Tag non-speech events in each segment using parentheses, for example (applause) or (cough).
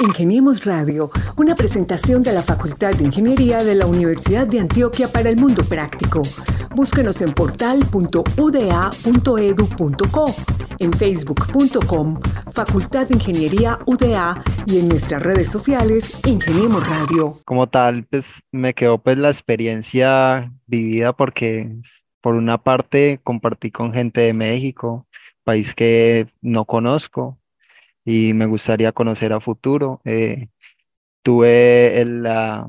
Ingeniemos Radio, una presentación de la Facultad de Ingeniería de la Universidad de Antioquia para el Mundo Práctico. Búsquenos en portal.uda.edu.co, en facebook.com, Facultad de Ingeniería UDA y en nuestras redes sociales, Ingeniemos Radio. Como tal, pues me quedó pues la experiencia vivida porque por una parte compartí con gente de México, país que no conozco y me gustaría conocer a futuro. Eh, tuve la,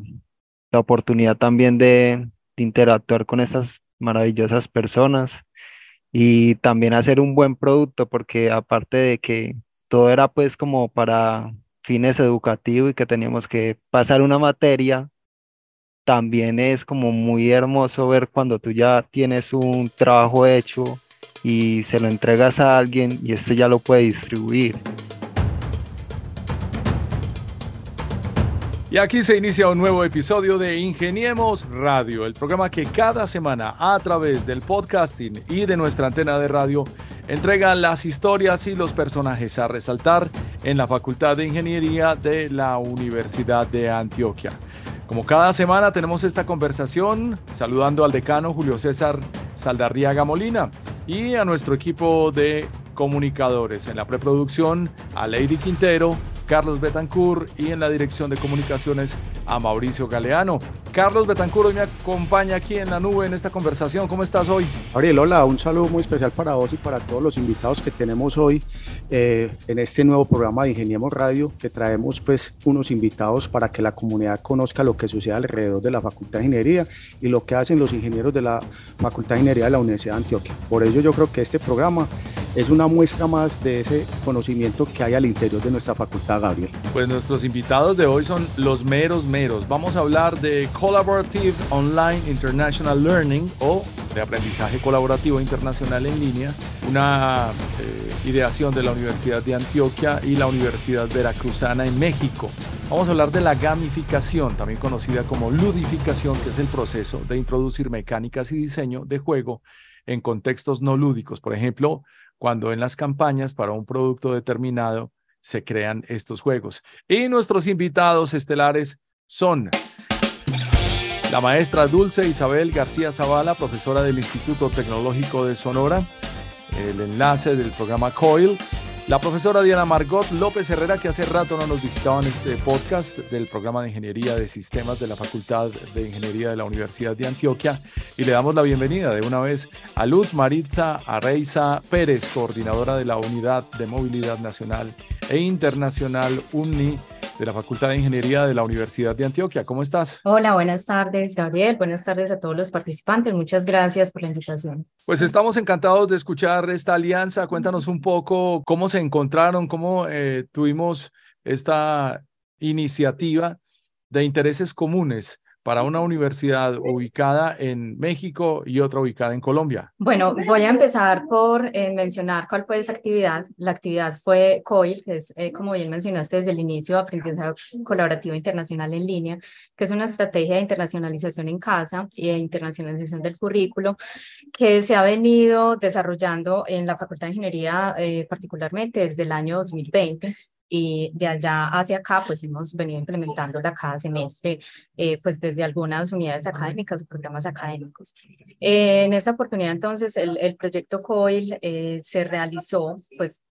la, oportunidad también de, interactuar con esas maravillosas personas y también hacer un buen producto porque aparte de que todo era pues como para fines educativos y que teníamos que pasar una materia, también es como muy hermoso ver cuando tú ya tienes un trabajo hecho y se lo entregas a alguien y este ya lo puede distribuir. Y aquí se inicia un nuevo episodio de Ingeniemos Radio, el programa que cada semana a través del podcasting y de nuestra antena de radio entrega las historias y los personajes a resaltar en la Facultad de Ingeniería de la Universidad de Antioquia. Como cada semana tenemos esta conversación saludando al decano Julio César Saldarriaga Molina y a nuestro equipo de comunicadores en la preproducción a Lady Quintero, Carlos Betancourt y en la dirección de comunicaciones a Mauricio Galeano. Carlos Betancourt hoy me acompaña aquí en la nube en esta conversación. ¿Cómo estás hoy? Ariel, hola, un saludo muy especial para vos y para todos los invitados que tenemos hoy eh, en este nuevo programa de Ingeniemos Radio, que traemos pues unos invitados para que la comunidad conozca lo que sucede alrededor de la Facultad de Ingeniería y lo que hacen los ingenieros de la Facultad de Ingeniería de la Universidad de Antioquia. Por ello yo creo que este programa es una muestra más de ese conocimiento que hay al interior de nuestra facultad, Gabriel. Pues nuestros invitados de hoy son los meros Vamos a hablar de Collaborative Online International Learning o de aprendizaje colaborativo internacional en línea, una eh, ideación de la Universidad de Antioquia y la Universidad Veracruzana en México. Vamos a hablar de la gamificación, también conocida como ludificación, que es el proceso de introducir mecánicas y diseño de juego en contextos no lúdicos. Por ejemplo, cuando en las campañas para un producto determinado se crean estos juegos. Y nuestros invitados estelares son la maestra Dulce Isabel García Zavala, profesora del Instituto Tecnológico de Sonora, el enlace del programa COIL, la profesora Diana Margot López Herrera, que hace rato no nos visitaba en este podcast del programa de Ingeniería de Sistemas de la Facultad de Ingeniería de la Universidad de Antioquia. Y le damos la bienvenida de una vez a Luz Maritza Arreiza Pérez, coordinadora de la Unidad de Movilidad Nacional e Internacional UNI de la Facultad de Ingeniería de la Universidad de Antioquia. ¿Cómo estás? Hola, buenas tardes, Gabriel. Buenas tardes a todos los participantes. Muchas gracias por la invitación. Pues estamos encantados de escuchar esta alianza. Cuéntanos un poco cómo se encontraron, cómo eh, tuvimos esta iniciativa de intereses comunes para una universidad ubicada en México y otra ubicada en Colombia? Bueno, voy a empezar por eh, mencionar cuál fue esa actividad. La actividad fue COIL, que es, eh, como bien mencionaste desde el inicio, Aprendizaje Colaborativo Internacional en Línea, que es una estrategia de internacionalización en casa y de internacionalización del currículo que se ha venido desarrollando en la Facultad de Ingeniería, eh, particularmente desde el año 2020 y de allá hacia acá pues hemos venido implementándola cada semestre eh, pues desde algunas unidades académicas o programas académicos. en esta oportunidad entonces el, el proyecto COIL eh, se realizó pues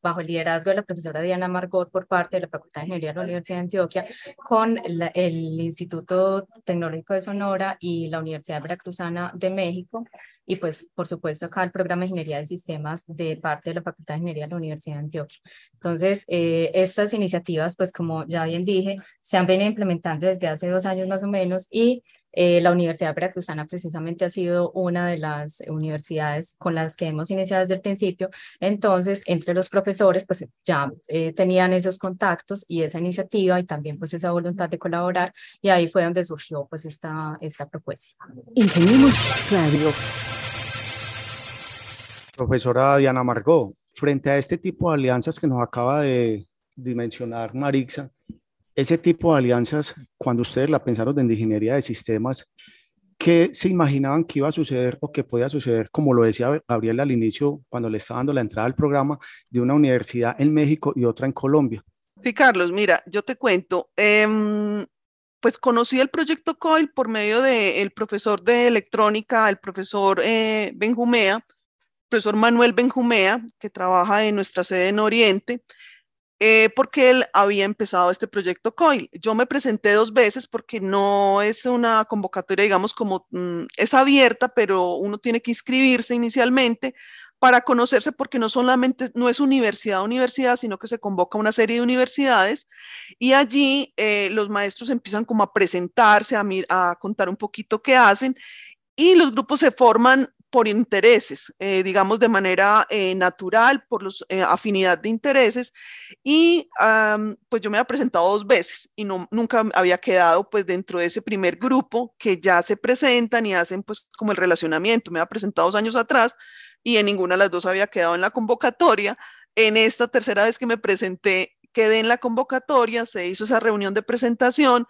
bajo el liderazgo de la profesora Diana Margot por parte de la Facultad de Ingeniería de la Universidad de Antioquia con el Instituto Tecnológico de Sonora y la Universidad Veracruzana de México y pues por supuesto acá el programa de Ingeniería de Sistemas de parte de la Facultad de Ingeniería de la Universidad de Antioquia. Entonces, eh, estas iniciativas pues como ya bien dije, se han venido implementando desde hace dos años más o menos y eh, la Universidad Veracruzana precisamente ha sido una de las universidades con las que hemos iniciado desde el principio. Entonces, entre los profesores, pues ya eh, tenían esos contactos y esa iniciativa y también pues esa voluntad de colaborar y ahí fue donde surgió pues esta, esta propuesta. Ingenieros Radio. Profesora Diana Margot, frente a este tipo de alianzas que nos acaba de dimensionar Marixa, ese tipo de alianzas, cuando ustedes la pensaron de ingeniería de sistemas, ¿qué se imaginaban que iba a suceder o que podía suceder, como lo decía Gabriel al inicio, cuando le estaba dando la entrada al programa, de una universidad en México y otra en Colombia? Sí, Carlos, mira, yo te cuento. Em, pues conocí el proyecto COIL por medio del profesor de electrónica, el profesor eh, Benjumea, profesor Manuel Benjumea, que trabaja en nuestra sede en Oriente, eh, porque él había empezado este proyecto COIL. Yo me presenté dos veces porque no es una convocatoria, digamos, como mm, es abierta, pero uno tiene que inscribirse inicialmente para conocerse porque no solamente, no es universidad universidad, sino que se convoca una serie de universidades y allí eh, los maestros empiezan como a presentarse, a, a contar un poquito qué hacen y los grupos se forman por intereses, eh, digamos de manera eh, natural, por la afinidad de intereses. Y pues yo me había presentado dos veces y no, nunca había quedado pues dentro de ese primer grupo que ya se presentan y hacen pues como el relacionamiento. Me había presentado dos años atrás, y en ninguna de las dos había quedado en la convocatoria. En esta tercera vez que me presenté, quedé en la convocatoria, se hizo esa reunión de presentación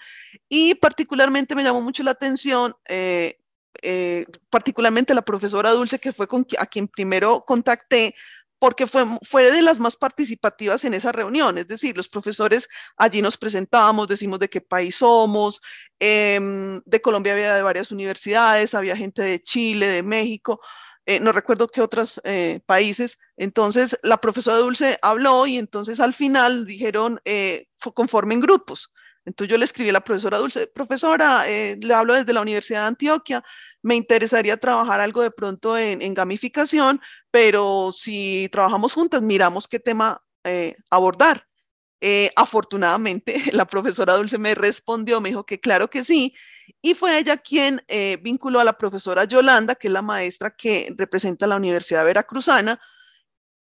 y particularmente me llamó mucho la atención, eh, eh, particularmente la profesora Dulce, que fue con, a quien primero contacté, porque fue, fue de las más participativas en esa reunión, es decir, los profesores allí nos presentábamos, decimos de qué país somos, em, de Colombia había de varias universidades, había gente de Chile, de México, eh, no recuerdo qué otros eh, países. Entonces, la profesora Dulce habló y entonces al final dijeron, conformen grupos. Entonces yo le escribí a la profesora Dulce, profesora, eh, le hablo desde la Universidad de Antioquia, me interesaría trabajar algo de pronto en, gamificación, pero si trabajamos juntas, miramos qué tema abordar. afortunadamente, (laughs) la profesora Dulce me respondió, me dijo que claro que sí, y fue ella quien eh, vinculó a la profesora Yolanda, que es la maestra que representa la Universidad Veracruzana.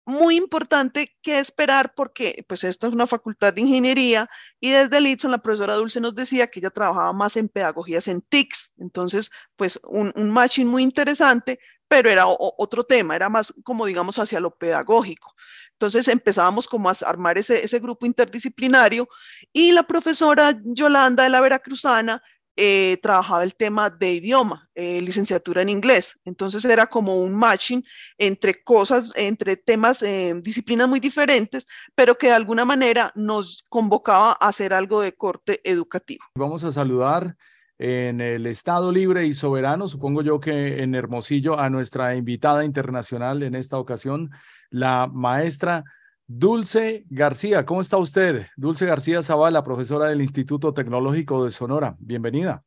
Muy importante que esperar porque pues esta es una facultad de ingeniería y desde el ITSON la profesora Dulce nos decía que ella trabajaba más en pedagogías en TICS, entonces pues un, matching muy interesante, pero era otro tema, era más como digamos hacia lo pedagógico. Entonces empezábamos como a armar ese, ese grupo interdisciplinario y la profesora Yolanda de la Veracruzana eh, trabajaba el tema de idioma, eh, licenciatura en inglés. Entonces era como un matching entre cosas, entre temas, eh, disciplinas muy diferentes, pero que de alguna manera nos convocaba a hacer algo de corte educativo. Vamos a saludar en el Estado Libre y Soberano, supongo yo que en Hermosillo, a nuestra invitada internacional en esta ocasión, la maestra Dulce García, ¿cómo está usted? Dulce García Zavala, profesora del Instituto Tecnológico de Sonora. Bienvenida.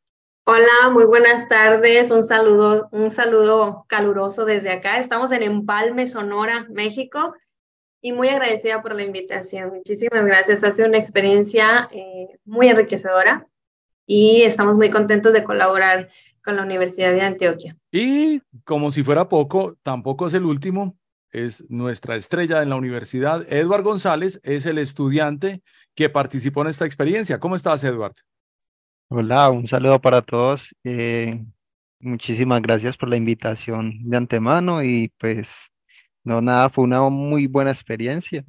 Hola, muy buenas tardes. Un saludo, un saludo caluroso desde acá. Estamos en Empalme, Sonora, México, y muy agradecida por la invitación. Muchísimas gracias. Ha sido una experiencia eh, muy enriquecedora y estamos muy contentos de colaborar con la Universidad de Antioquia. Y como si fuera poco, tampoco es el último es nuestra estrella en la universidad. Edward González es el estudiante que participó en esta experiencia. ¿Cómo estás, Edward? Hola, un saludo para todos. Eh, muchísimas gracias por la invitación de antemano y pues no nada, fue una muy buena experiencia.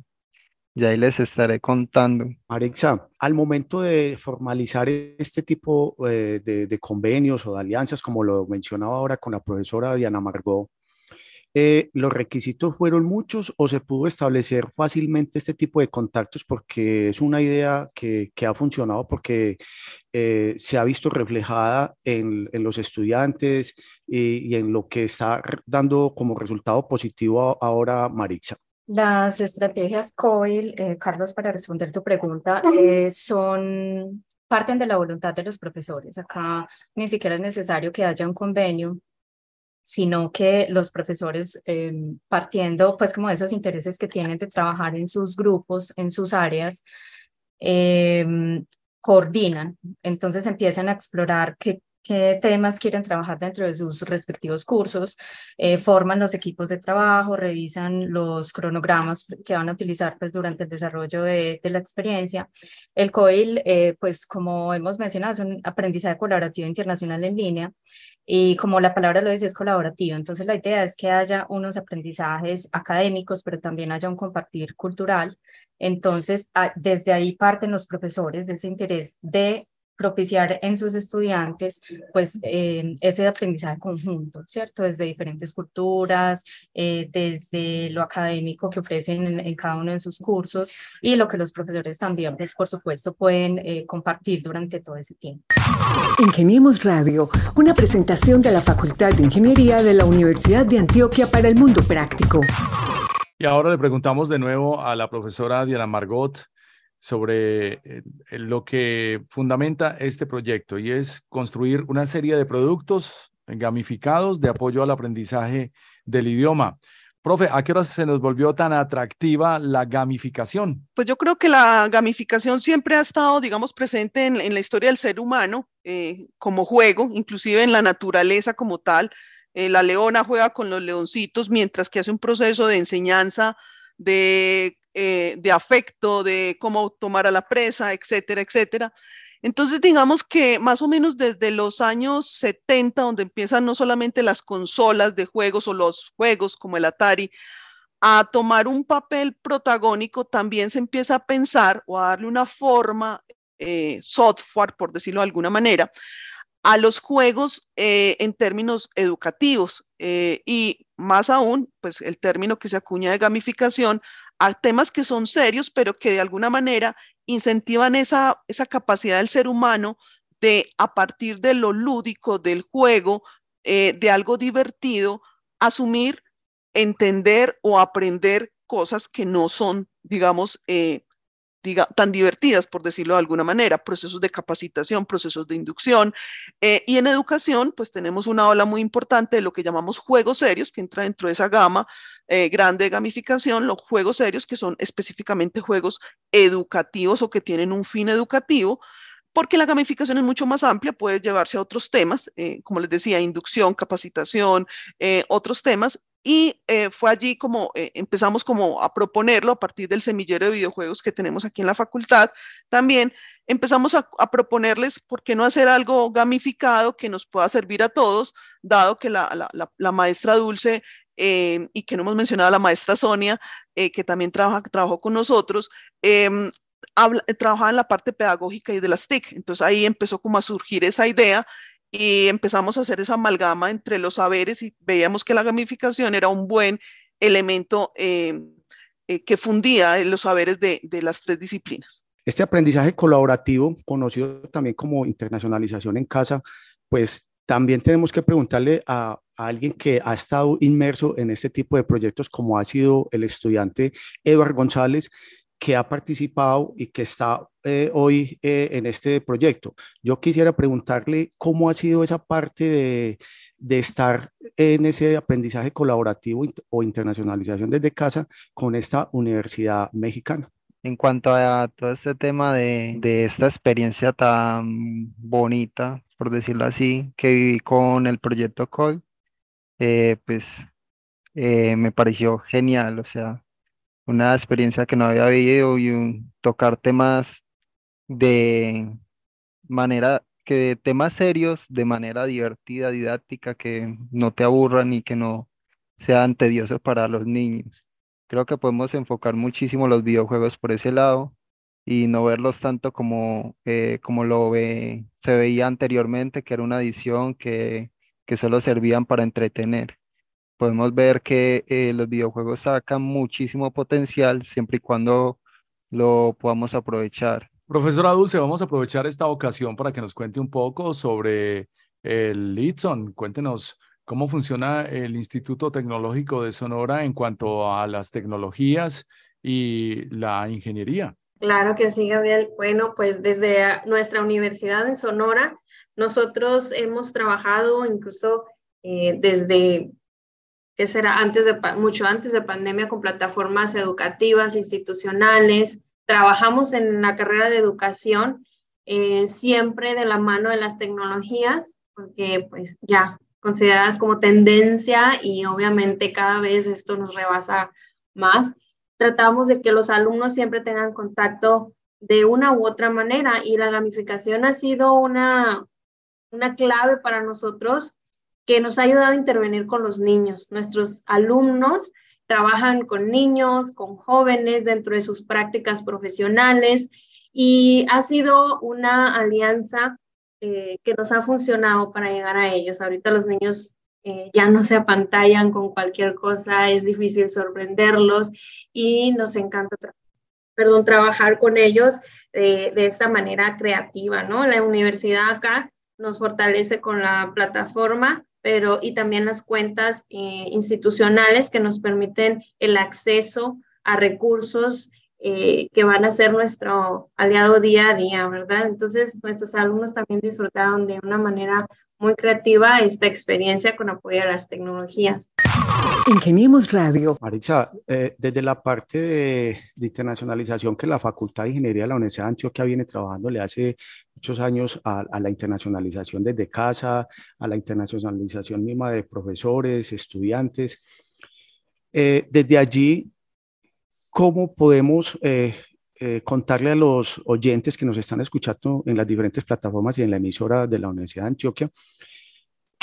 Y ahí les estaré contando. Alexa, al momento de formalizar este tipo eh, de, de, convenios o de alianzas, como lo mencionaba ahora con la profesora Diana Margot, eh, ¿los requisitos fueron muchos o se pudo establecer fácilmente este tipo de contactos porque es una idea que, que ha funcionado porque eh, se ha visto reflejada en, en los estudiantes y, y, en lo que está dando como resultado positivo ahora Marixa? Las estrategias COIL, eh, Carlos, para responder tu pregunta, son parten de la voluntad de los profesores. Acá ni siquiera es necesario que haya un convenio sino que los profesores, em, partiendo pues como de esos intereses que tienen de trabajar en sus grupos, en sus áreas, em, coordinan. Entonces empiezan a explorar qué, qué temas quieren trabajar dentro de sus respectivos cursos, eh, forman los equipos de trabajo, revisan los cronogramas que van a utilizar pues, durante el desarrollo de, de la experiencia. El COIL, eh, pues como hemos mencionado, es un aprendizaje colaborativo internacional en línea y como la palabra lo dice, es colaborativo. Entonces la idea es que haya unos aprendizajes académicos, pero también haya un compartir cultural. Entonces, desde ahí parten los profesores de ese interés de propiciar en sus estudiantes pues eh, ese aprendizaje conjunto, ¿cierto? Desde diferentes culturas, eh, desde lo académico que ofrecen en, cada uno de sus cursos y lo que los profesores también, pues por supuesto, pueden eh, compartir durante todo ese tiempo. Ingeniemos Radio, una presentación de la Facultad de Ingeniería de la Universidad de Antioquia para el Mundo Práctico. Y ahora le preguntamos de nuevo a la profesora Diana Margot sobre eh, lo que fundamenta este proyecto y es construir una serie de productos gamificados de apoyo al aprendizaje del idioma. Profe, ¿a qué hora se nos volvió tan atractiva la gamificación? Pues yo creo que la gamificación siempre ha estado, digamos, presente en, la historia del ser humano eh, como juego, inclusive en la naturaleza como tal. Eh, la leona juega con los leoncitos mientras que hace un proceso de enseñanza de eh, de afecto, de cómo tomar a la presa, etcétera, etcétera. Entonces, digamos que más o menos desde los años 70, donde empiezan no solamente las consolas de juegos o los juegos como el Atari, a tomar un papel protagónico, también se empieza a pensar o a darle una forma, eh, software, por decirlo de alguna manera, a los juegos eh, en términos educativos. y más aún, pues el término que se acuña de gamificación a temas que son serios, pero que de alguna manera incentivan esa, esa capacidad del ser humano de, a partir de lo lúdico, del juego, eh, de algo divertido, asumir, entender o aprender cosas que no son, digamos, eh, tan divertidas, por decirlo de alguna manera, procesos de capacitación, procesos de inducción. Eh, y en educación, pues tenemos una ola muy importante de lo que llamamos juegos serios, que entra dentro de esa gama eh, grande de gamificación, los juegos serios, que son específicamente juegos educativos o que tienen un fin educativo, porque la gamificación es mucho más amplia, puede llevarse a otros temas, eh, como les decía, inducción, capacitación, otros temas, y eh, fue allí como eh, empezamos como a proponerlo a partir del semillero de videojuegos que tenemos aquí en la facultad. También empezamos a, proponerles por qué no hacer algo gamificado que nos pueda servir a todos, dado que la, maestra Dulce eh, y que no hemos mencionado a la maestra Sonia, que también trabaja, trabajó con nosotros, em, trabajaba en la parte pedagógica y de las TIC. Entonces ahí empezó como a surgir esa idea y empezamos a hacer esa amalgama entre los saberes y veíamos que la gamificación era un buen elemento eh, eh, que fundía los saberes de, de las tres disciplinas. Este aprendizaje colaborativo, conocido también como internacionalización en casa, pues también tenemos que preguntarle a, a, alguien que ha estado inmerso en este tipo de proyectos, como ha sido el estudiante Eduardo González, que ha participado y que está eh, hoy eh, en este proyecto. Yo quisiera preguntarle cómo ha sido esa parte de, de estar en ese aprendizaje colaborativo o internacionalización desde casa con esta universidad mexicana. En cuanto a todo este tema de, de esta experiencia tan bonita, por decirlo así, que viví con el proyecto COI, eh, pues me pareció genial, o sea, una experiencia que no había vivido y un, tocar temas de manera, que temas serios de manera divertida, didáctica, que no te aburran y que no sean tediosos para los niños. Creo que podemos enfocar muchísimo los videojuegos por ese lado y no verlos tanto como, eh, como lo ve, se veía anteriormente, que era una edición que, que solo servían para entretener podemos ver que eh, los videojuegos sacan muchísimo potencial siempre y cuando lo podamos aprovechar. Profesora Dulce, vamos a aprovechar esta ocasión para que nos cuente un poco sobre el ITSON. Cuéntenos cómo funciona el Instituto Tecnológico de Sonora en cuanto a las tecnologías y la ingeniería. Claro que sí, Gabriel. Bueno, pues desde nuestra universidad en Sonora, nosotros hemos trabajado incluso eh, desde que será antes de, mucho antes de pandemia con plataformas educativas, institucionales. Trabajamos en la carrera de educación eh, siempre de la mano de las tecnologías, porque pues ya consideradas como tendencia y obviamente cada vez esto nos rebasa más. Tratamos de que los alumnos siempre tengan contacto de una u otra manera y la gamificación ha sido una, una clave para nosotros que nos ha ayudado a intervenir con los niños. Nuestros alumnos trabajan con niños, con jóvenes dentro de sus prácticas profesionales Y ha sido una alianza eh, que nos ha funcionado para llegar a ellos. Ahorita los niños eh, ya no se apantallan con cualquier cosa, es difícil sorprenderlos y nos encanta perdón, trabajar con ellos de esta manera creativa, ¿no? La universidad acá nos fortalece con la plataforma, pero y también las cuentas eh, institucionales que nos permiten el acceso a recursos eh, que van a ser nuestro aliado día a día, ¿verdad? Entonces, nuestros alumnos también disfrutaron de una manera muy creativa esta experiencia con apoyo a las tecnologías. Ingeniemos Radio. Maritza, eh, desde la parte de, internacionalización que la Facultad de Ingeniería de la Universidad de Antioquia viene trabajando le hace muchos años a, la internacionalización desde casa, a la internacionalización misma de profesores, estudiantes. Eh, desde allí, ¿cómo podemos eh, eh, contarle a los oyentes que nos están escuchando en las diferentes plataformas y en la emisora de la Universidad de Antioquia,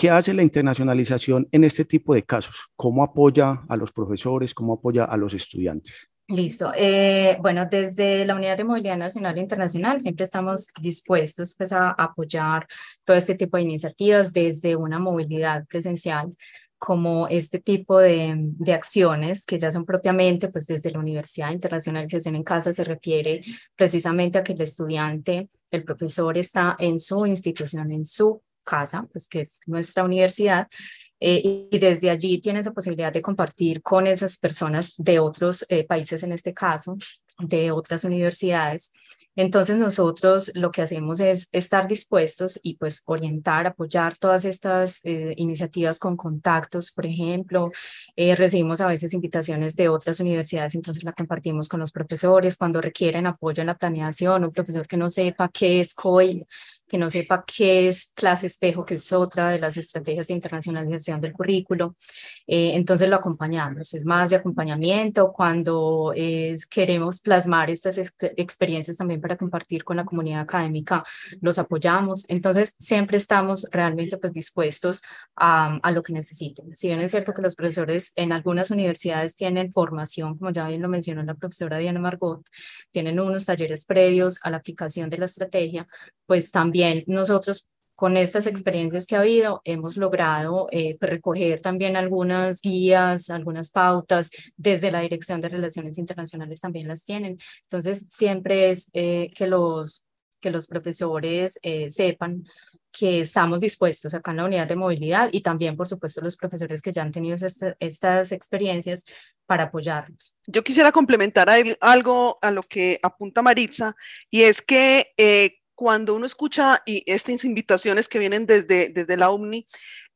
¿qué hace la internacionalización en este tipo de casos? ¿Cómo apoya a los profesores? ¿Cómo apoya a los estudiantes? Listo. Eh, bueno, desde la Unidad de Movilidad Nacional e Internacional siempre estamos dispuestos pues, a apoyar todo este tipo de iniciativas desde una movilidad presencial como este tipo de, de, acciones que ya son propiamente, pues desde la Universidad de Internacionalización en Casa se refiere precisamente a que el estudiante, el profesor está en su institución, en su casa, pues que es nuestra universidad, eh, y desde allí tiene esa posibilidad de compartir con esas personas de otros eh, países, en este caso, de otras universidades, entonces nosotros lo que hacemos es estar dispuestos y pues orientar, apoyar todas estas eh, iniciativas con contactos, por ejemplo, eh, recibimos a veces invitaciones de otras universidades, entonces la compartimos con los profesores cuando requieren apoyo en la planeación, un profesor que no sepa qué es COIL, que no sepa qué es clase espejo, que es otra de las estrategias de internacionalización del currículo. Eh, entonces lo acompañamos, es más de acompañamiento cuando queremos plasmar estas experiencias también para compartir con la comunidad académica, los apoyamos. Entonces siempre estamos realmente pues dispuestos a, a lo que necesiten. Si bien es cierto que los profesores en algunas universidades tienen formación, como ya bien lo mencionó la profesora Diana Margot, tienen unos talleres previos a la aplicación de la estrategia, pues también nosotros con estas experiencias que ha habido, hemos logrado eh, pues, recoger también algunas guías, algunas pautas, desde la Dirección de Relaciones Internacionales también las tienen. Entonces, siempre es eh, que, los, que los profesores eh, sepan que estamos dispuestos acá en la unidad de movilidad y también, por supuesto, los profesores que ya han tenido estas experiencias para apoyarlos. Yo quisiera complementar algo a lo que apunta Maritza y es que cuando uno escucha y estas invitaciones que vienen desde, desde la OMNI,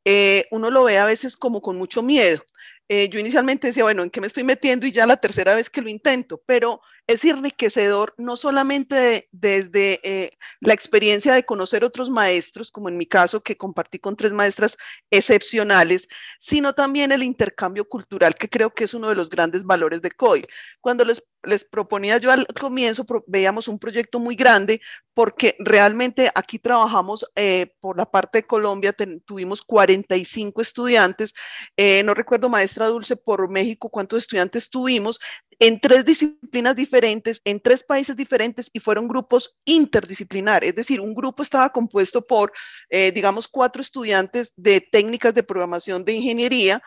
eh, uno lo ve a veces como con mucho miedo. Eh, yo inicialmente decía, bueno, ¿en qué me estoy metiendo? Y ya la tercera vez que lo intento, pero es enriquecedor no solamente desde eh, la experiencia de conocer otros maestros, como en mi caso que compartí con tres maestras excepcionales, sino también el intercambio cultural, que creo que es uno de los grandes valores de COI. Cuando les, les proponía yo al comienzo, veíamos un proyecto muy grande porque realmente aquí trabajamos eh, por la parte de Colombia, tuvimos 45 estudiantes, eh, no recuerdo maestra Dulce por México cuántos estudiantes tuvimos, en tres disciplinas diferentes, en tres países diferentes y fueron grupos interdisciplinares, es decir, un grupo estaba compuesto por, eh, digamos, cuatro estudiantes de técnicas de programación de ingeniería,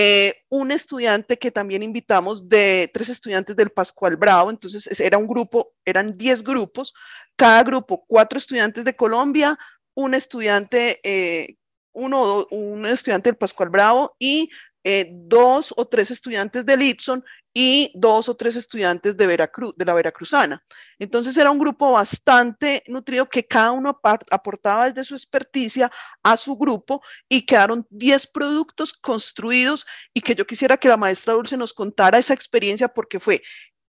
eh, un estudiante que también invitamos de tres estudiantes del Pascual Bravo, entonces era un grupo, eran diez grupos, cada grupo cuatro estudiantes de Colombia, un estudiante, eh, un estudiante del Pascual Bravo y eh, dos o tres estudiantes de Litson y dos o tres estudiantes de, Veracruz, de la Veracruzana. Entonces era un grupo bastante nutrido que cada uno aportaba desde su experticia a su grupo y quedaron 10 productos construidos y que yo quisiera que la maestra Dulce nos contara esa experiencia porque fue,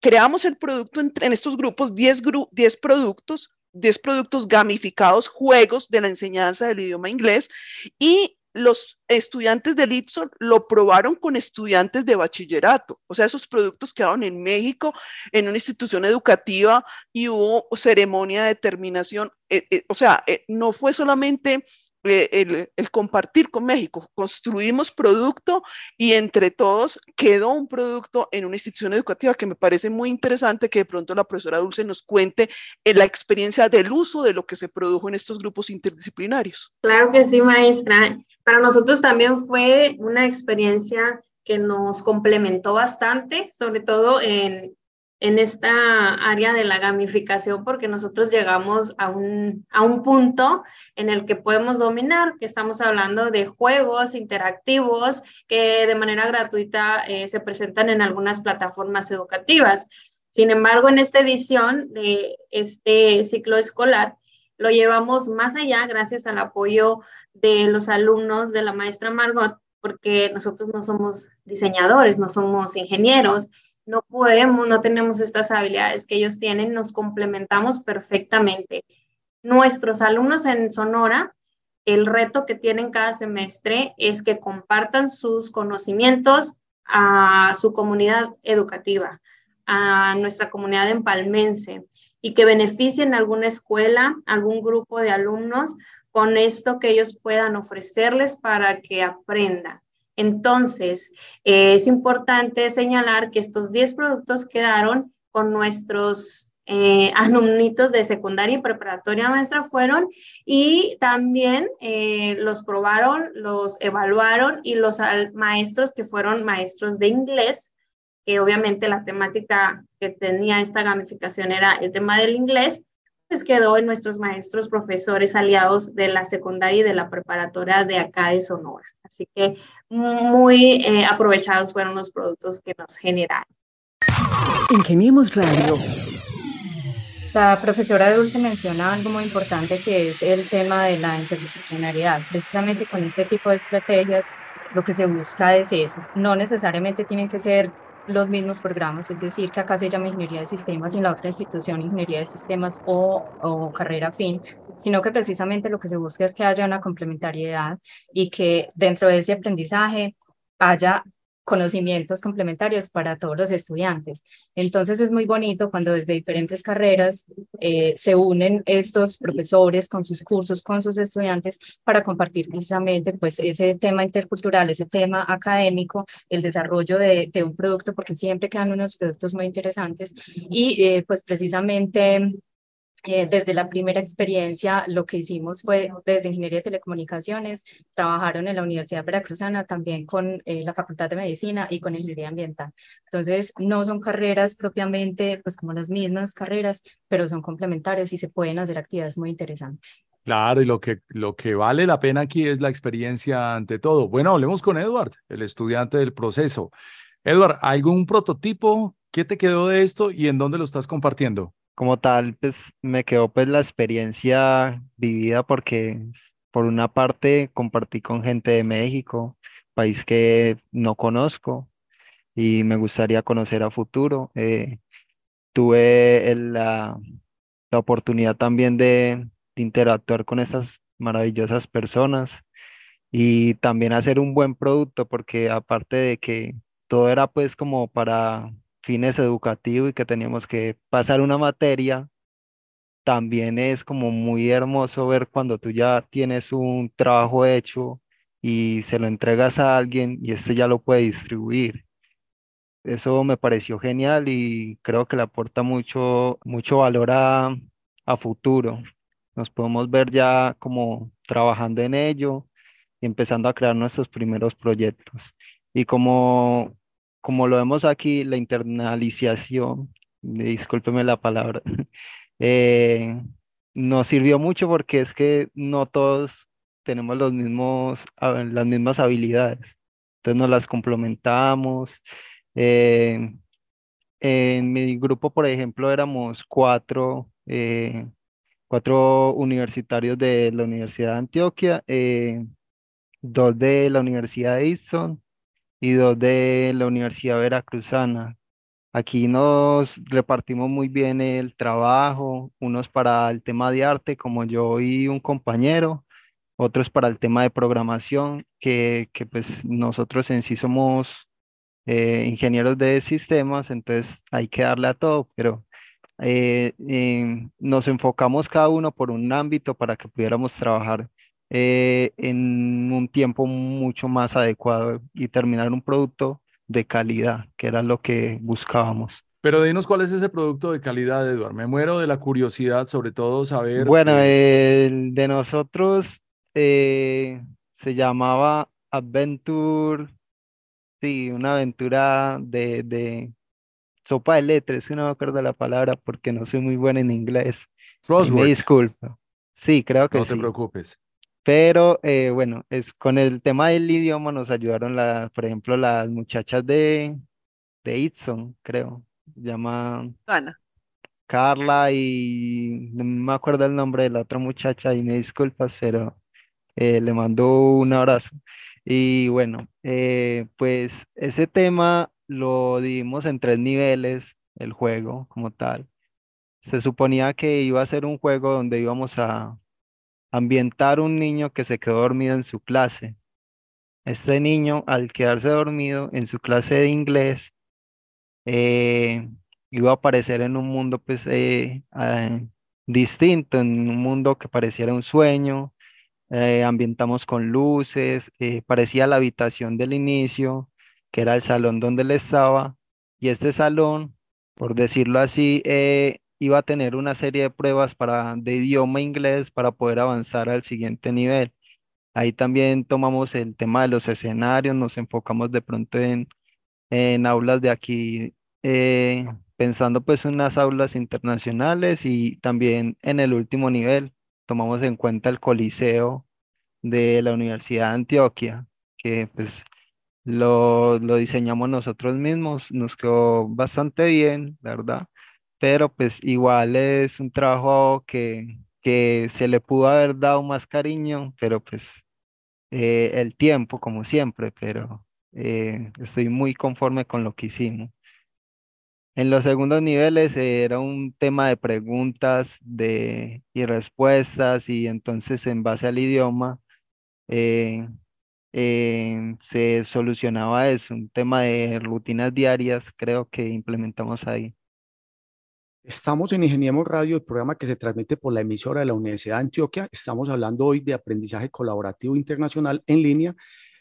creamos el producto en, estos grupos, 10, 10 productos, 10 productos gamificados, juegos de la enseñanza del idioma inglés y los estudiantes de Litson lo probaron con estudiantes de bachillerato. O sea, esos productos quedaron en México, en una institución educativa y hubo ceremonia de terminación. Eh, eh, o sea, eh, no fue solamente el, el, compartir con México. Construimos producto y entre todos quedó un producto en una institución educativa que me parece muy interesante que de pronto la profesora Dulce nos cuente en la experiencia del uso de lo que se produjo en estos grupos interdisciplinarios. Claro que sí, maestra. Para nosotros también fue una experiencia que nos complementó bastante, sobre todo en en esta área de la gamificación porque nosotros llegamos a un, a un punto en el que podemos dominar, que estamos hablando de juegos interactivos que de manera gratuita eh, se presentan en algunas plataformas educativas. Sin embargo, en esta edición de este ciclo escolar, lo llevamos más allá gracias al apoyo de los alumnos de la maestra Margot, porque nosotros no somos diseñadores, no somos ingenieros, no podemos, no tenemos estas habilidades que ellos tienen, nos complementamos perfectamente. Nuestros alumnos en Sonora, el reto que tienen cada semestre es que compartan sus conocimientos a su comunidad educativa, a nuestra comunidad empalmense y que beneficien alguna escuela, algún grupo de alumnos con esto que ellos puedan ofrecerles para que aprendan. Entonces, eh, es importante señalar que estos 10 productos quedaron con nuestros eh, (laughs) alumnitos de secundaria y preparatoria maestra fueron y también eh, los probaron, los evaluaron y los maestros que fueron maestros de inglés, que obviamente la temática que tenía esta gamificación era el tema del inglés, pues quedó en nuestros maestros profesores aliados de la secundaria y de la preparatoria de acá de Sonora. Así que muy eh, aprovechados fueron los productos que nos generaron. Ingeniemos Radio. La profesora Dulce menciona algo muy importante que es el tema de la interdisciplinariedad. Precisamente con este tipo de estrategias lo que se busca es eso. No necesariamente tienen que ser los mismos programas, es decir, que acá se llama Ingeniería de Sistemas y en la otra institución Ingeniería de Sistemas o, o carrera fin, sino que precisamente lo que se busca es que haya una complementariedad y que dentro de ese aprendizaje haya conocimientos complementarios para todos los estudiantes. Entonces es muy bonito cuando desde diferentes carreras eh, se unen estos profesores con sus cursos, con sus estudiantes para compartir precisamente pues ese tema intercultural, ese tema académico, el desarrollo de, de un producto, porque siempre quedan unos productos muy interesantes y eh, pues precisamente eh, desde la primera experiencia, lo que hicimos fue desde Ingeniería de Telecomunicaciones, trabajaron en la Universidad Veracruzana, también con eh, la Facultad de Medicina y con Ingeniería Ambiental. Entonces, no son carreras propiamente, pues como las mismas carreras, pero son complementarias y se pueden hacer actividades muy interesantes. Claro, y lo que, lo que vale la pena aquí es la experiencia ante todo. Bueno, hablemos con Edward, el estudiante del proceso. Edward, ¿algún prototipo? ¿Qué te quedó de esto y en dónde lo estás compartiendo? Como tal, pues me quedó pues la experiencia vivida porque por una parte compartí con gente de México, país que no conozco y me gustaría conocer a futuro. Eh, tuve la, la, oportunidad también de interactuar con esas maravillosas personas y también hacer un buen producto porque aparte de que todo era pues como para fines educativos y que teníamos que pasar una materia, también es como muy hermoso ver cuando tú ya tienes un trabajo hecho y se lo entregas a alguien y este ya lo puede distribuir. Eso me pareció genial y creo que le aporta mucho, mucho valor a, a futuro. Nos podemos ver ya como trabajando en ello y empezando a crear nuestros primeros proyectos. Y como como lo vemos aquí, la internalización, discúlpeme la palabra, (laughs) eh, nos sirvió mucho porque es que no todos tenemos los mismos, las mismas habilidades. Entonces nos las complementamos. Eh, en mi grupo, por ejemplo, éramos cuatro, eh, cuatro universitarios de la Universidad de Antioquia, dos de la Universidad de Easton y dos de la Universidad Veracruzana. Aquí nos repartimos muy bien el trabajo, unos para el tema de arte, como yo y un compañero, otros para el tema de programación, que, que pues nosotros en sí somos eh, ingenieros de sistemas, entonces hay que darle a todo, pero eh, nos enfocamos cada uno por un ámbito para que pudiéramos trabajar eh, en un tiempo mucho más adecuado y terminar un producto de calidad, que era lo que buscábamos. Pero dinos cuál es ese producto de calidad, Eduardo. Me muero de la curiosidad, sobre todo saber. Bueno, el de nosotros eh, se llamaba Adventure, sí, una aventura de, de sopa de letras, no me acuerdo la palabra porque no soy muy buena en inglés. Me disculpa. Sí, creo que sí. No te preocupes. Pero eh, bueno, es, con el tema del idioma nos ayudaron, la, por ejemplo, las muchachas de, de Itson, creo. llama Ana. Carla y no me acuerdo el nombre de la otra muchacha y me disculpas, pero eh, le mando un abrazo. Y bueno, eh, pues ese tema lo dimos en tres niveles, el juego como tal. Se suponía que iba a ser un juego donde íbamos a ambientar un niño que se quedó dormido en su clase. Este niño, al quedarse dormido en su clase de inglés, eh, iba a aparecer en un mundo pues eh, ah, distinto, en un mundo que pareciera un sueño. Eh, ambientamos con luces, parecía la habitación del inicio, que era el salón donde él estaba, y este salón, por decirlo así, iba a tener una serie de pruebas para, de idioma inglés para poder avanzar al siguiente nivel. Ahí también tomamos el tema de los escenarios, nos enfocamos de pronto en, en aulas de aquí, eh, pensando pues en unas aulas internacionales y también en el último nivel tomamos en cuenta el Coliseo de la Universidad de Antioquia, que pues lo, lo diseñamos nosotros mismos, nos quedó bastante bien, la verdad pero pues igual es un trabajo que, que se le pudo haber dado más cariño, pero pues eh, el tiempo, como siempre, pero eh, estoy muy conforme con lo que hicimos. En los segundos niveles era un tema de preguntas de, y respuestas y entonces en base al idioma eh, se solucionaba eso, un tema de rutinas diarias creo que implementamos ahí. Estamos en Ingeniemos Radio, el programa que se transmite por la emisora de la Universidad de Antioquia. Estamos hablando hoy de aprendizaje colaborativo internacional en línea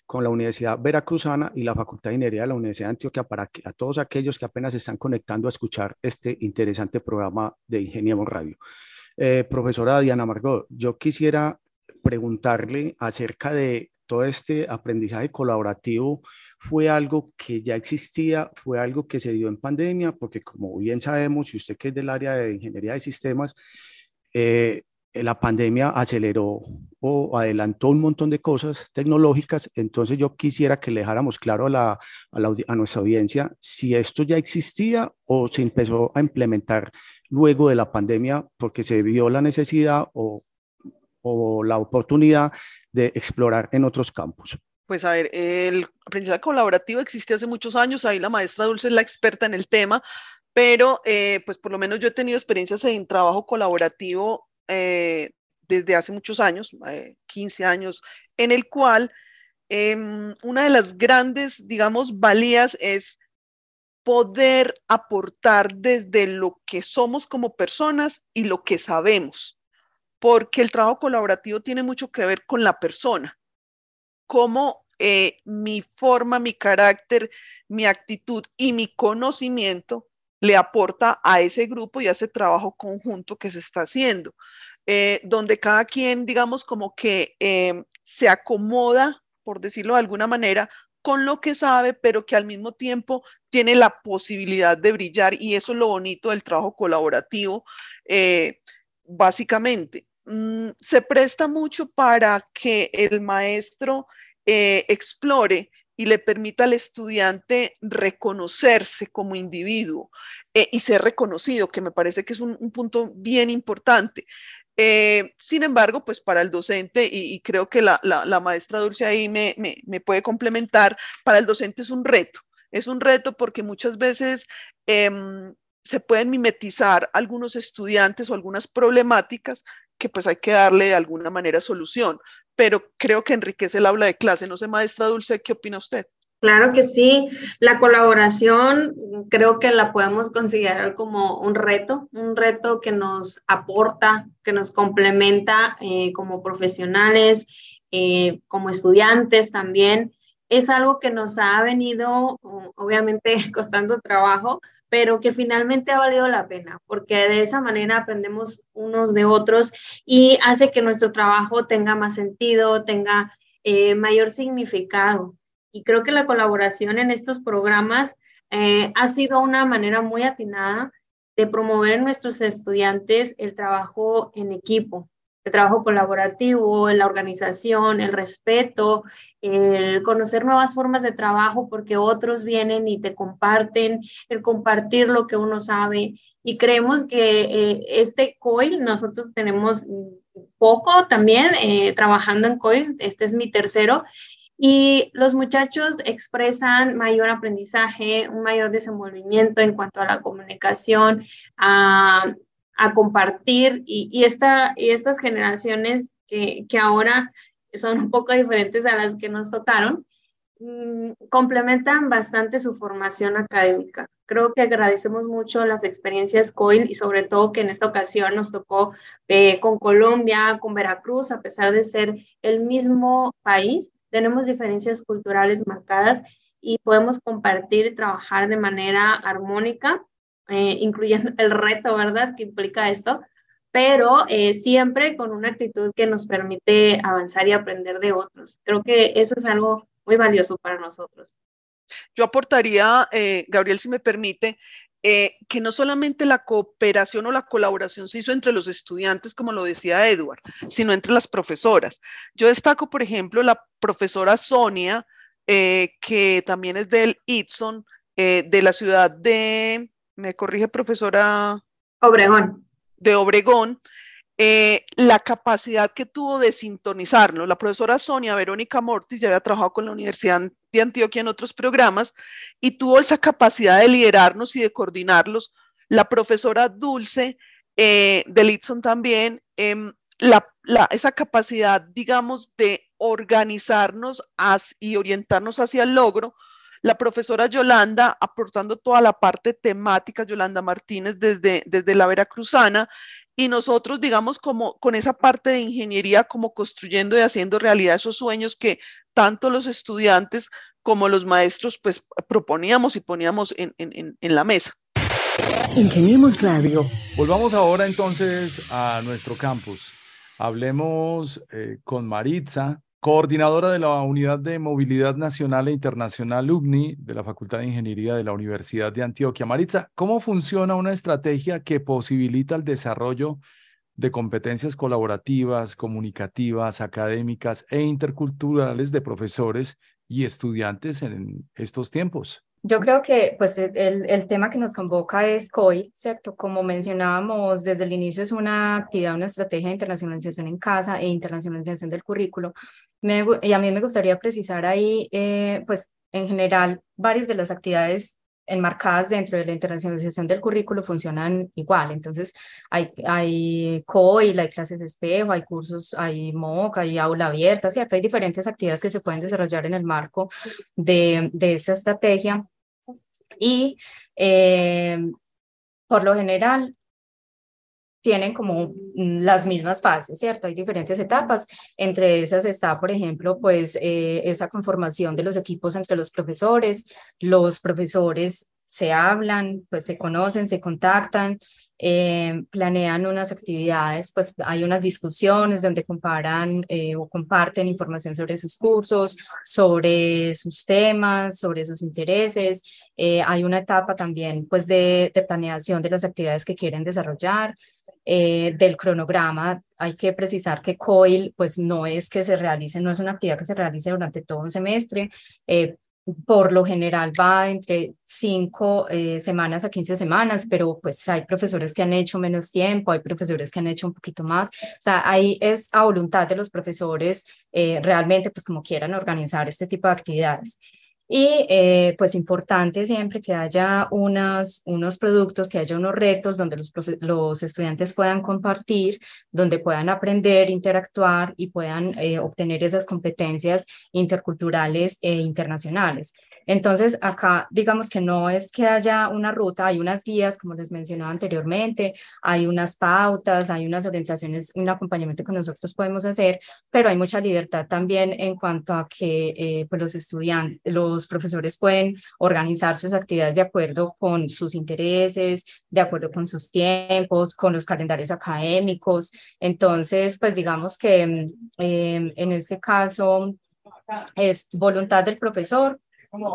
con la Universidad Veracruzana y la Facultad de Ingeniería de la Universidad de Antioquia para que, a todos aquellos que apenas están conectando a escuchar este interesante programa de Ingeniemos Radio. Eh, profesora Diana Margot, yo quisiera preguntarle acerca de todo este aprendizaje colaborativo fue algo que ya existía, fue algo que se dio en pandemia, porque como bien sabemos, y usted que es del área de ingeniería de sistemas, eh, la pandemia aceleró o adelantó un montón de cosas tecnológicas, entonces yo quisiera que le dejáramos claro a, la, a, nuestra audiencia si esto ya existía o se empezó a implementar luego de la pandemia porque se vio la necesidad o, o la oportunidad de explorar en otros campos. Pues a ver, el aprendizaje colaborativo existe hace muchos años, ahí la maestra Dulce es la experta en el tema, pero eh, pues por lo menos yo he tenido experiencias en trabajo colaborativo eh, desde hace muchos años, 15 eh, años, en el cual em, una de las grandes, digamos, valías es poder aportar desde lo que somos como personas y lo que sabemos, porque el trabajo colaborativo tiene mucho que ver con la persona cómo eh, mi forma, mi carácter, mi actitud y mi conocimiento le aporta a ese grupo y a ese trabajo conjunto que se está haciendo, eh, donde cada quien, digamos, como que eh, se acomoda, por decirlo de alguna manera, con lo que sabe, pero que al mismo tiempo tiene la posibilidad de brillar y eso es lo bonito del trabajo colaborativo, básicamente. Mm, se presta mucho para que el maestro eh, explore y le permita al estudiante reconocerse como individuo eh, y ser reconocido, que me parece que es un, punto bien importante. Eh, sin embargo, pues para el docente, y, creo que la, maestra Dulce ahí me, puede complementar, para el docente es un reto. Es un reto porque muchas veces em, se pueden mimetizar algunos estudiantes o algunas problemáticas que pues hay que darle de alguna manera solución, pero creo que enriquece el aula de clase. No sé, maestra Dulce, ¿qué opina usted? Claro que sí. La colaboración creo que la podemos considerar como un reto, un reto que nos aporta, que nos complementa eh, como profesionales, eh, como estudiantes también. Es algo que nos ha venido, obviamente, (laughs) costando trabajo, pero que finalmente ha valido la pena, porque de esa manera aprendemos unos de otros y hace que nuestro trabajo tenga más sentido, tenga eh, mayor significado. Y creo que la colaboración en estos programas eh, ha sido una manera muy atinada de promover en nuestros estudiantes el trabajo en equipo, el trabajo colaborativo, la organización, el respeto, el conocer nuevas formas de trabajo porque otros vienen y te comparten, el compartir lo que uno sabe. Y creemos que eh, este COIL, nosotros tenemos poco también eh, trabajando en COIL, este es mi tercero, y los muchachos expresan mayor aprendizaje, un mayor desenvolvimiento en cuanto a la comunicación, a, compartir y, esta, y estas generaciones que, que, ahora son un poco diferentes a las que nos tocaron, mm, complementan bastante su formación académica. Creo que agradecemos mucho las experiencias COIL y sobre todo que en esta ocasión nos tocó eh, con Colombia, con Veracruz, a pesar de ser el mismo país, tenemos diferencias culturales marcadas y podemos compartir y trabajar de manera armónica, eh, incluyendo el reto, ¿verdad?, que implica esto, pero eh, siempre con una actitud que nos permite avanzar y aprender de otros. Creo que eso es algo muy valioso para nosotros. Yo aportaría, eh, Gabriel, si me permite, eh, que no solamente la cooperación o la colaboración se hizo entre los estudiantes, como lo decía Edward, sino entre las profesoras. Yo destaco, por ejemplo, la profesora Sonia, eh, que también es del Itson, eh, de la ciudad de, me corrige profesora. Obregón. De Obregón, eh, la capacidad que tuvo de sintonizarnos. La profesora Sonia Verónica Mortis ya había trabajado con la Universidad de Antioquia en otros programas y tuvo esa capacidad de liderarnos y de coordinarlos. La profesora Dulce eh, de Litson también, em, esa capacidad, digamos, de organizarnos y orientarnos hacia el logro. La profesora Yolanda aportando toda la parte temática, Yolanda Martínez desde, desde la Veracruzana, y nosotros, digamos, como con esa parte de ingeniería, como construyendo y haciendo realidad esos sueños que tanto los estudiantes como los maestros, pues proponíamos y poníamos en, en, en la mesa. Ingeniemos Radio. Volvamos ahora entonces a nuestro campus. Hablemos eh, con Maritza, coordinadora de la Unidad de Movilidad Nacional e Internacional UGNI de la Facultad de Ingeniería de la Universidad de Antioquia. Maritza, ¿cómo funciona una estrategia que posibilita el desarrollo de competencias colaborativas, comunicativas, académicas e interculturales de profesores y estudiantes en estos tiempos? Yo creo que pues el, el, tema que nos convoca es COI, ¿cierto? Como mencionábamos desde el inicio es una actividad, una estrategia de internacionalización en casa e internacionalización del currículo. Me, y a mí me gustaría precisar ahí, eh, pues en general, varias de las actividades enmarcadas dentro de la internacionalización del currículo funcionan igual. Entonces, hay, hay COIL, hay clases espejo, hay cursos, hay MOOC, hay aula abierta, ¿cierto? Hay diferentes actividades que se pueden desarrollar en el marco de, de esa estrategia y eh, por lo general tienen como las mismas fases, ¿cierto? Hay diferentes etapas. Entre esas está, por ejemplo, pues eh, esa conformación de los equipos entre los profesores. Los profesores se hablan, pues se conocen, se contactan, eh, planean unas actividades, pues hay unas discusiones donde comparan eh, o comparten información sobre sus cursos, sobre sus temas, sobre sus intereses. Eh, hay una etapa también pues de, de, planeación de las actividades que quieren desarrollar. del cronograma, hay que precisar que COIL pues no es que se realice, no es una actividad que se realice durante todo un semestre, por lo general va entre cinco eh, semanas a 15 semanas, pero pues hay profesores que han hecho menos tiempo, hay profesores que han hecho un poquito más. O sea, ahí es a voluntad de los profesores eh, realmente, pues como quieran organizar este tipo de actividades. Y eh, pues importante siempre que haya unas, unos productos, que haya unos retos donde los, los estudiantes puedan compartir, donde puedan aprender, interactuar y puedan eh, obtener esas competencias interculturales e internacionales. Entonces, acá digamos que no es que haya una ruta, hay unas guías, como les mencionaba anteriormente, hay unas pautas, hay unas orientaciones, un acompañamiento que nosotros podemos hacer, pero hay mucha libertad también en cuanto a que eh, pues los estudiantes, los profesores pueden organizar sus actividades de acuerdo con sus intereses, de acuerdo con sus tiempos, con los calendarios académicos. Entonces, pues digamos que em, en este caso es voluntad del profesor,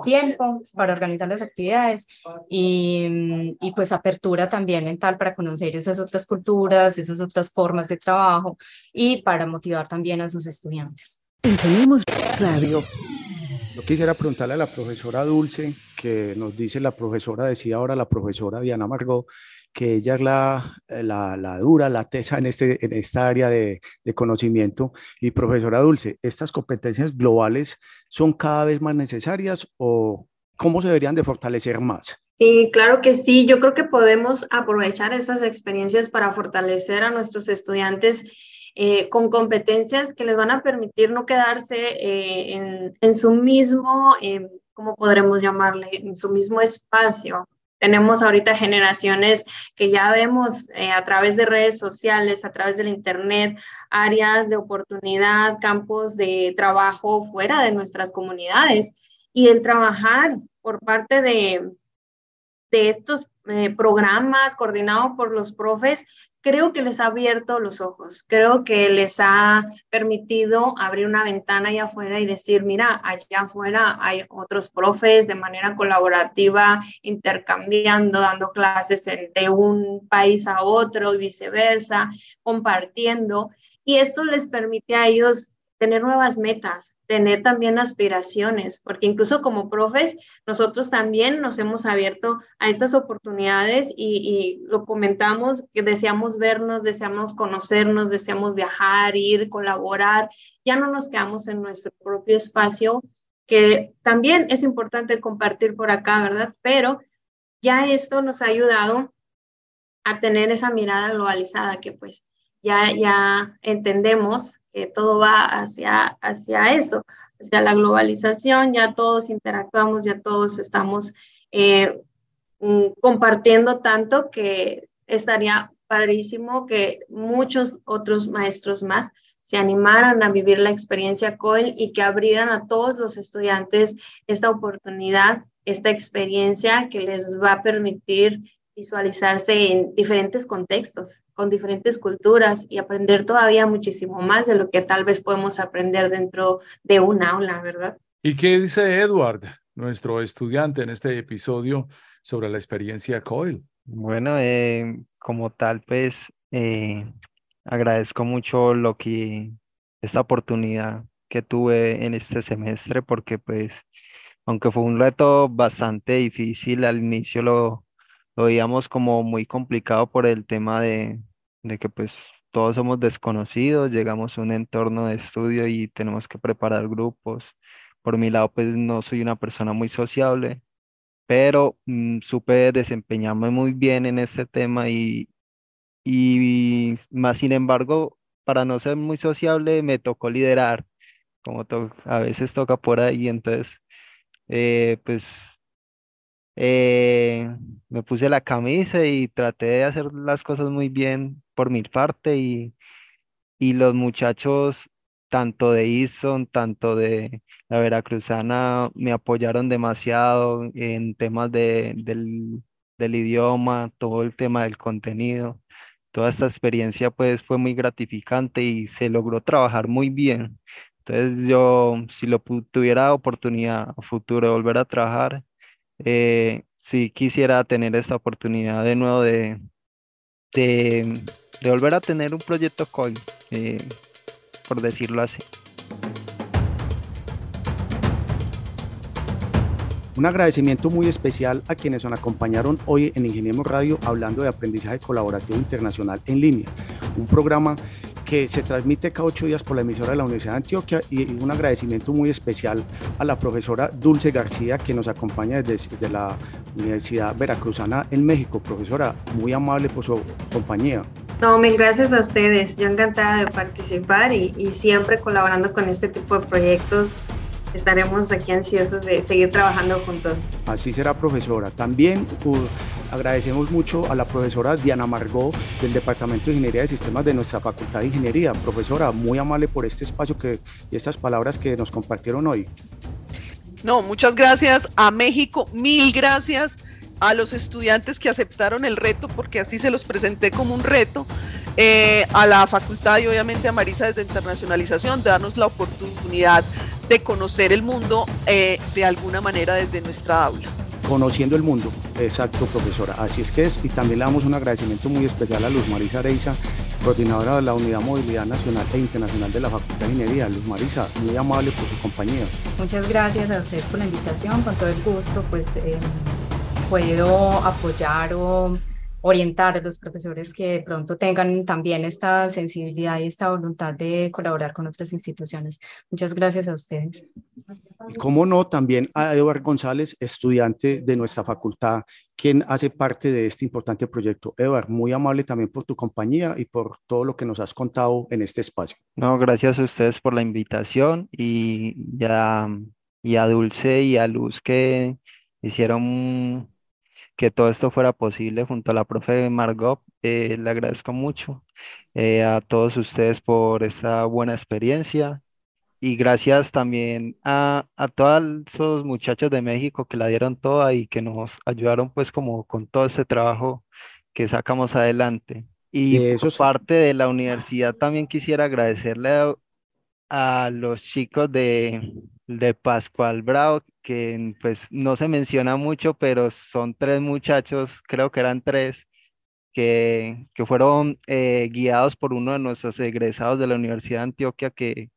tiempo para organizar las actividades y, y, pues apertura también mental para conocer esas otras culturas, esas otras formas de trabajo y para motivar también a sus estudiantes. Tenemos Radio. Yo quisiera preguntarle a la profesora Dulce, que nos dice la profesora, decía ahora la profesora Diana Margot, que ella es la, la, la, dura, la tesa en, este, en esta área de, de, conocimiento. Y profesora Dulce, ¿estas competencias globales son cada vez más necesarias o cómo se deberían de fortalecer más? Sí, claro que sí. Yo creo que podemos aprovechar estas experiencias para fortalecer a nuestros estudiantes eh, con competencias que les van a permitir no quedarse eh, en, en, su mismo, eh, ¿cómo podremos llamarle? En su mismo espacio, tenemos ahorita generaciones que ya vemos eh, a través de redes sociales, a través del Internet, áreas de oportunidad, campos de trabajo fuera de nuestras comunidades. Y el trabajar por parte de, de estos eh, programas coordinados por los profes creo que les ha abierto los ojos, creo que les ha permitido abrir una ventana allá afuera y decir, mira, allá afuera hay otros profes de manera colaborativa, intercambiando, dando clases de un país a otro y viceversa, compartiendo. Y esto les permite a ellos tener nuevas metas, tener también aspiraciones, porque incluso como profes, nosotros también nos hemos abierto a estas oportunidades y, lo comentamos, que deseamos vernos, deseamos conocernos, deseamos viajar, ir, colaborar, ya no nos quedamos en nuestro propio espacio, que también es importante compartir por acá, ¿verdad? Pero ya esto nos ha ayudado a tener esa mirada globalizada que pues ya, ya entendemos que todo va hacia, hacia eso, hacia la globalización, ya todos interactuamos, ya todos estamos eh, mm, compartiendo tanto que estaría padrísimo que muchos otros maestros más se animaran a vivir la experiencia COIL y que abrieran a todos los estudiantes esta oportunidad, esta experiencia que les va a permitir visualizarse en diferentes contextos, con diferentes culturas y aprender todavía muchísimo más de lo que tal vez podemos aprender dentro de un aula, ¿verdad? ¿Y qué dice Edward, nuestro estudiante en este episodio, sobre la experiencia COIL? Bueno, eh, como tal, pues eh, agradezco mucho lo que esta oportunidad que tuve en este semestre porque pues aunque fue un reto bastante difícil al inicio lo lo veíamos como muy complicado por el tema de, de que pues todos somos desconocidos, llegamos a un entorno de estudio y tenemos que preparar grupos. Por mi lado, pues no soy una persona muy sociable, pero mm, supe desempeñarme muy bien en este tema y, y más sin embargo, para no ser muy sociable, me tocó liderar, como a veces toca por ahí, entonces, eh, pues eh, me puse la camisa y traté de hacer las cosas muy bien por mi parte y, y los muchachos, tanto de Easton, tanto de la Veracruzana, me apoyaron demasiado en temas de, del, del idioma, todo el tema del contenido. Toda esta experiencia pues fue muy gratificante y se logró trabajar muy bien. Entonces yo, si lo tuviera oportunidad a futuro de volver a trabajar, eh, si quisiera tener esta oportunidad de nuevo de, de, volver a tener un proyecto COIL, eh, por decirlo así. Un agradecimiento muy especial a quienes nos acompañaron hoy en Ingeniemos Radio hablando de aprendizaje colaborativo internacional en línea, un programa que se transmite cada ocho días por la emisora de la Universidad de Antioquia y un agradecimiento muy especial a la profesora Dulce García que nos acompaña desde, la Universidad Veracruzana en México. Profesora, muy amable por su compañía. No, mil gracias a ustedes. Yo encantada de participar y, siempre colaborando con este tipo de proyectos estaremos aquí ansiosos de seguir trabajando juntos. Así será, profesora. También uh, agradecemos mucho a la profesora Diana Margot del Departamento de Ingeniería de Sistemas de nuestra Facultad de Ingeniería. Profesora, muy amable por este espacio que, y estas palabras que nos compartieron hoy. No, muchas gracias a México, mil gracias a los estudiantes que aceptaron el reto, porque así se los presenté como un reto, eh, a la facultad y obviamente a Marisa desde internacionalización, de darnos la oportunidad de conocer el mundo eh, de alguna manera desde nuestra aula. Conociendo el mundo, exacto, profesora. Así es que es, y también le damos un agradecimiento muy especial a Luz Marisa Areiza, coordinadora de la Unidad Movilidad Nacional e Internacional de la Facultad de Ingeniería. Luz Marisa, muy amable por su compañía. Muchas gracias a ustedes por la invitación, con todo el gusto, pues eh, puedo apoyar o orientar a los profesores que de pronto tengan también esta sensibilidad y esta voluntad de colaborar con otras instituciones. Muchas gracias a ustedes. Y cómo no, también a Eduardo González, estudiante de nuestra facultad, quien hace parte de este importante proyecto. Eduardo, muy amable también por tu compañía y por todo lo que nos has contado en este espacio. No, gracias a ustedes por la invitación y, ya, y a Dulce y a Luz que hicieron que todo esto fuera posible junto a la profe Margot. Eh, le agradezco mucho eh, a todos ustedes por esta buena experiencia y gracias también a, a todos esos muchachos de México que la dieron toda y que nos ayudaron pues como con todo este trabajo que sacamos adelante. Y eso por parte de la universidad también quisiera agradecerle a, a los chicos de, de Pascual Bravo, que pues no se menciona mucho, pero son tres muchachos, creo que eran tres, que, que fueron eh, guiados por uno de nuestros egresados de la Universidad de Antioquia, que,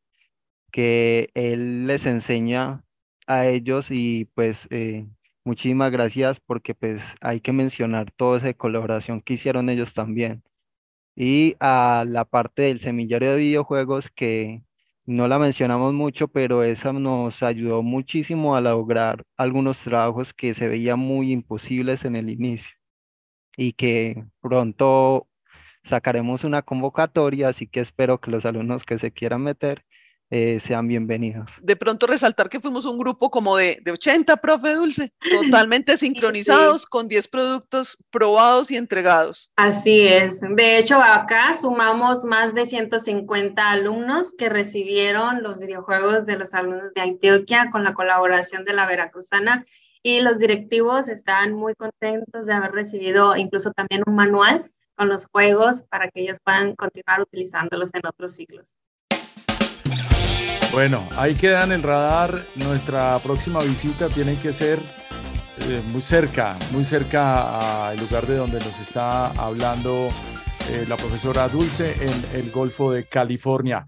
que él les enseña a ellos y pues eh, muchísimas gracias porque pues hay que mencionar toda esa colaboración que hicieron ellos también. Y a la parte del semillero de videojuegos que no la mencionamos mucho, pero esa nos ayudó muchísimo a lograr algunos trabajos que se veían muy imposibles en el inicio y que pronto sacaremos una convocatoria, así que espero que los alumnos que se quieran meter eh, sean bienvenidos. De pronto resaltar que fuimos un grupo como de, de 80, profe Dulce, totalmente (laughs) sincronizados con 10 productos probados y entregados. Así es. De hecho, acá sumamos más de 150 alumnos que recibieron los videojuegos de los alumnos de Antioquia con la colaboración de la Veracruzana y los directivos están muy contentos de haber recibido incluso también un manual con los juegos para que ellos puedan continuar utilizándolos en otros ciclos. Bueno, ahí queda en el radar. Nuestra próxima visita tiene que ser eh, muy cerca, muy cerca al lugar de donde nos está hablando eh, la profesora Dulce en el Golfo de California.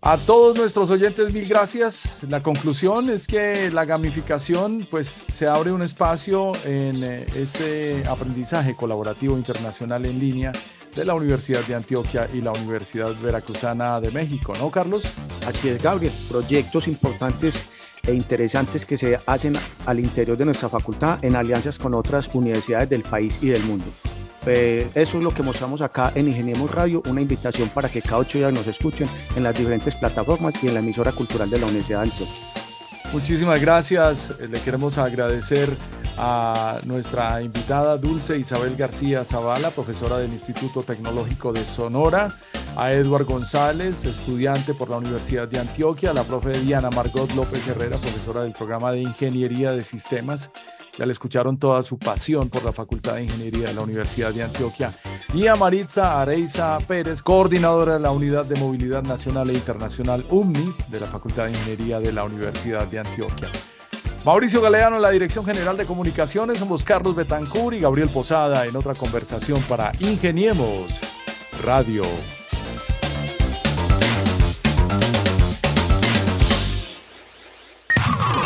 A todos nuestros oyentes, mil gracias. La conclusión es que la gamificación, pues se abre un espacio en eh, este aprendizaje colaborativo internacional en línea de la Universidad de Antioquia y la Universidad Veracruzana de México, ¿no, Carlos? Así es, Gabriel. Proyectos importantes e interesantes que se hacen al interior de nuestra facultad en alianzas con otras universidades del país y del mundo. Eh, eso es lo que mostramos acá en Ingeniemos Radio, una invitación para que cada ocho días nos escuchen en las diferentes plataformas y en la emisora cultural de la Universidad de Antioquia. Muchísimas gracias. Le queremos agradecer a nuestra invitada Dulce Isabel García Zavala, profesora del Instituto Tecnológico de Sonora, a Edward González, estudiante por la Universidad de Antioquia, a la profe Diana Margot López Herrera, profesora del programa de Ingeniería de Sistemas ya le escucharon toda su pasión por la Facultad de Ingeniería de la Universidad de Antioquia. Y a Maritza Areiza Pérez, coordinadora de la Unidad de Movilidad Nacional e Internacional UMNI de la Facultad de Ingeniería de la Universidad de Antioquia. Mauricio Galeano en la Dirección General de Comunicaciones, somos Carlos Betancur y Gabriel Posada en otra conversación para Ingeniemos Radio.